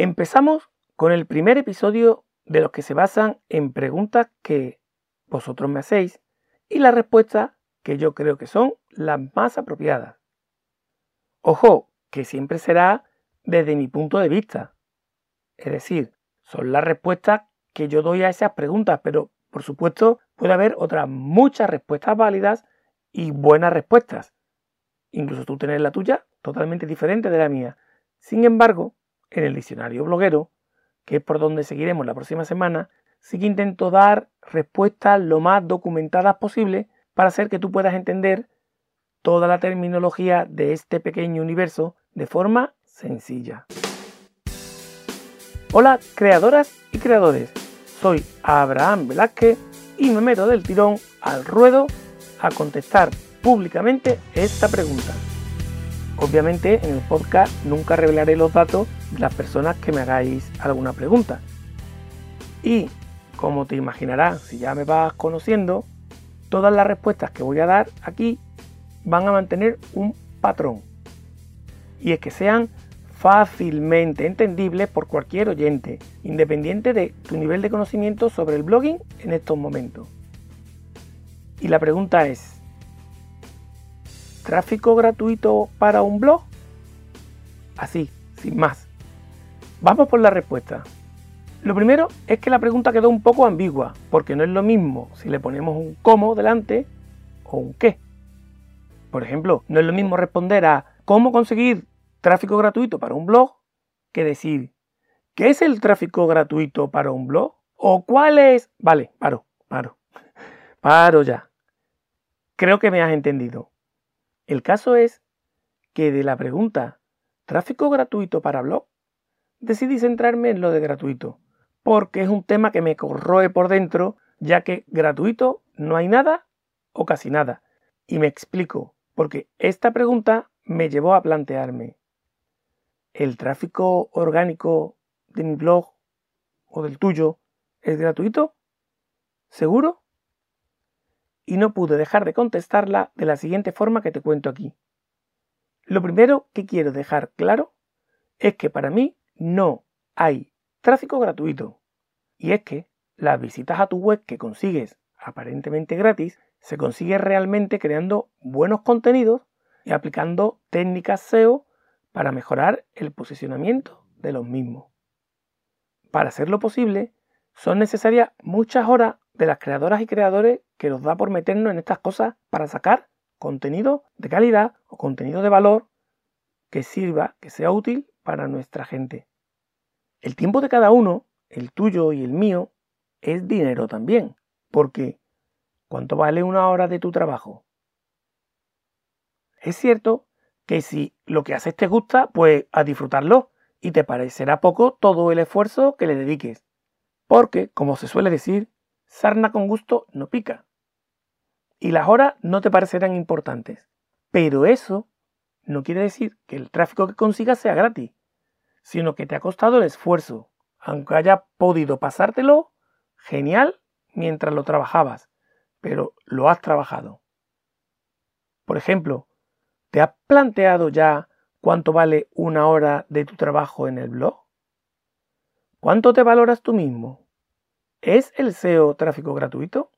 Empezamos con el primer episodio de los que se basan en preguntas que vosotros me hacéis y las respuestas que yo creo que son las más apropiadas. Ojo, que siempre será desde mi punto de vista. Es decir, son las respuestas que yo doy a esas preguntas, pero por supuesto puede haber otras muchas respuestas válidas y buenas respuestas. Incluso tú tener la tuya totalmente diferente de la mía. Sin embargo, en el diccionario bloguero, que es por donde seguiremos la próxima semana, sí que intento dar respuestas lo más documentadas posible para hacer que tú puedas entender toda la terminología de este pequeño universo de forma sencilla. Hola creadoras y creadores, soy Abraham Velázquez y me meto del tirón al ruedo a contestar públicamente esta pregunta. Obviamente en el podcast nunca revelaré los datos de las personas que me hagáis alguna pregunta. Y como te imaginarás, si ya me vas conociendo, todas las respuestas que voy a dar aquí van a mantener un patrón. Y es que sean fácilmente entendibles por cualquier oyente, independiente de tu nivel de conocimiento sobre el blogging en estos momentos. Y la pregunta es, ¿Tráfico gratuito para un blog? Así, sin más. Vamos por la respuesta. Lo primero es que la pregunta quedó un poco ambigua, porque no es lo mismo si le ponemos un cómo delante o un qué. Por ejemplo, no es lo mismo responder a cómo conseguir tráfico gratuito para un blog que decir ¿qué es el tráfico gratuito para un blog? ¿O cuál es? Vale, paro, paro. Paro ya. Creo que me has entendido. El caso es que de la pregunta ¿tráfico gratuito para blog? decidí centrarme en lo de gratuito, porque es un tema que me corroe por dentro, ya que gratuito no hay nada o casi nada. Y me explico, porque esta pregunta me llevó a plantearme, ¿el tráfico orgánico de mi blog o del tuyo es gratuito? ¿Seguro? Y no pude dejar de contestarla de la siguiente forma que te cuento aquí. Lo primero que quiero dejar claro es que para mí no hay tráfico gratuito. Y es que las visitas a tu web que consigues aparentemente gratis se consigue realmente creando buenos contenidos y aplicando técnicas SEO para mejorar el posicionamiento de los mismos. Para hacerlo posible, son necesarias muchas horas de las creadoras y creadores que nos da por meternos en estas cosas para sacar contenido de calidad o contenido de valor que sirva, que sea útil para nuestra gente. El tiempo de cada uno, el tuyo y el mío, es dinero también, porque ¿cuánto vale una hora de tu trabajo? Es cierto que si lo que haces te gusta, pues a disfrutarlo y te parecerá poco todo el esfuerzo que le dediques. Porque, como se suele decir, sarna con gusto no pica. Y las horas no te parecerán importantes. Pero eso no quiere decir que el tráfico que consigas sea gratis, sino que te ha costado el esfuerzo, aunque haya podido pasártelo genial mientras lo trabajabas, pero lo has trabajado. Por ejemplo, ¿te has planteado ya cuánto vale una hora de tu trabajo en el blog? ¿Cuánto te valoras tú mismo? ¿Es el SEO tráfico gratuito?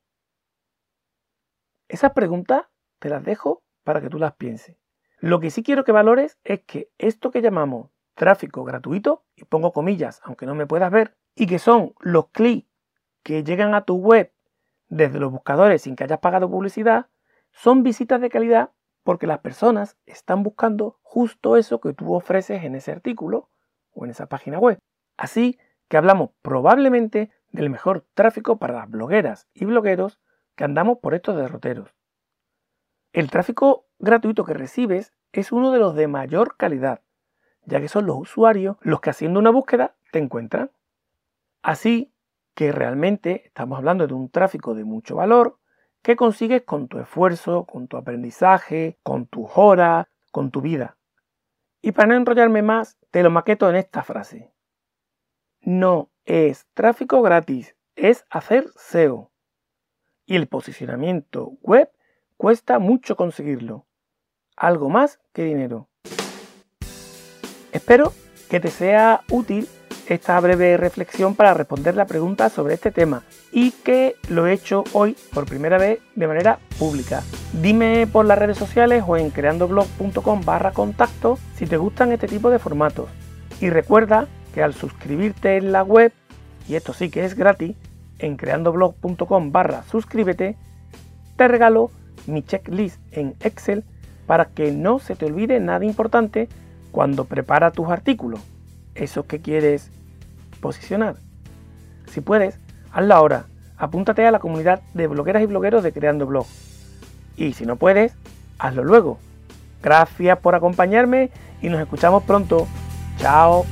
Esas preguntas te las dejo para que tú las pienses. Lo que sí quiero que valores es que esto que llamamos tráfico gratuito, y pongo comillas aunque no me puedas ver, y que son los clics que llegan a tu web desde los buscadores sin que hayas pagado publicidad, son visitas de calidad porque las personas están buscando justo eso que tú ofreces en ese artículo o en esa página web. Así que hablamos probablemente del mejor tráfico para las blogueras y blogueros que andamos por estos derroteros. El tráfico gratuito que recibes es uno de los de mayor calidad, ya que son los usuarios los que haciendo una búsqueda te encuentran. Así que realmente estamos hablando de un tráfico de mucho valor que consigues con tu esfuerzo, con tu aprendizaje, con tus horas, con tu vida. Y para no enrollarme más, te lo maqueto en esta frase. No es tráfico gratis, es hacer SEO. Y el posicionamiento web cuesta mucho conseguirlo. Algo más que dinero. Espero que te sea útil esta breve reflexión para responder la pregunta sobre este tema y que lo he hecho hoy por primera vez de manera pública. Dime por las redes sociales o en creandoblog.com barra contacto si te gustan este tipo de formatos. Y recuerda que al suscribirte en la web, y esto sí que es gratis, en creandoblog.com barra suscríbete, te regalo mi checklist en Excel para que no se te olvide nada importante cuando prepara tus artículos, esos que quieres posicionar. Si puedes, hazlo ahora, apúntate a la comunidad de blogueras y blogueros de Creando Blog. Y si no puedes, hazlo luego. Gracias por acompañarme y nos escuchamos pronto. Chao.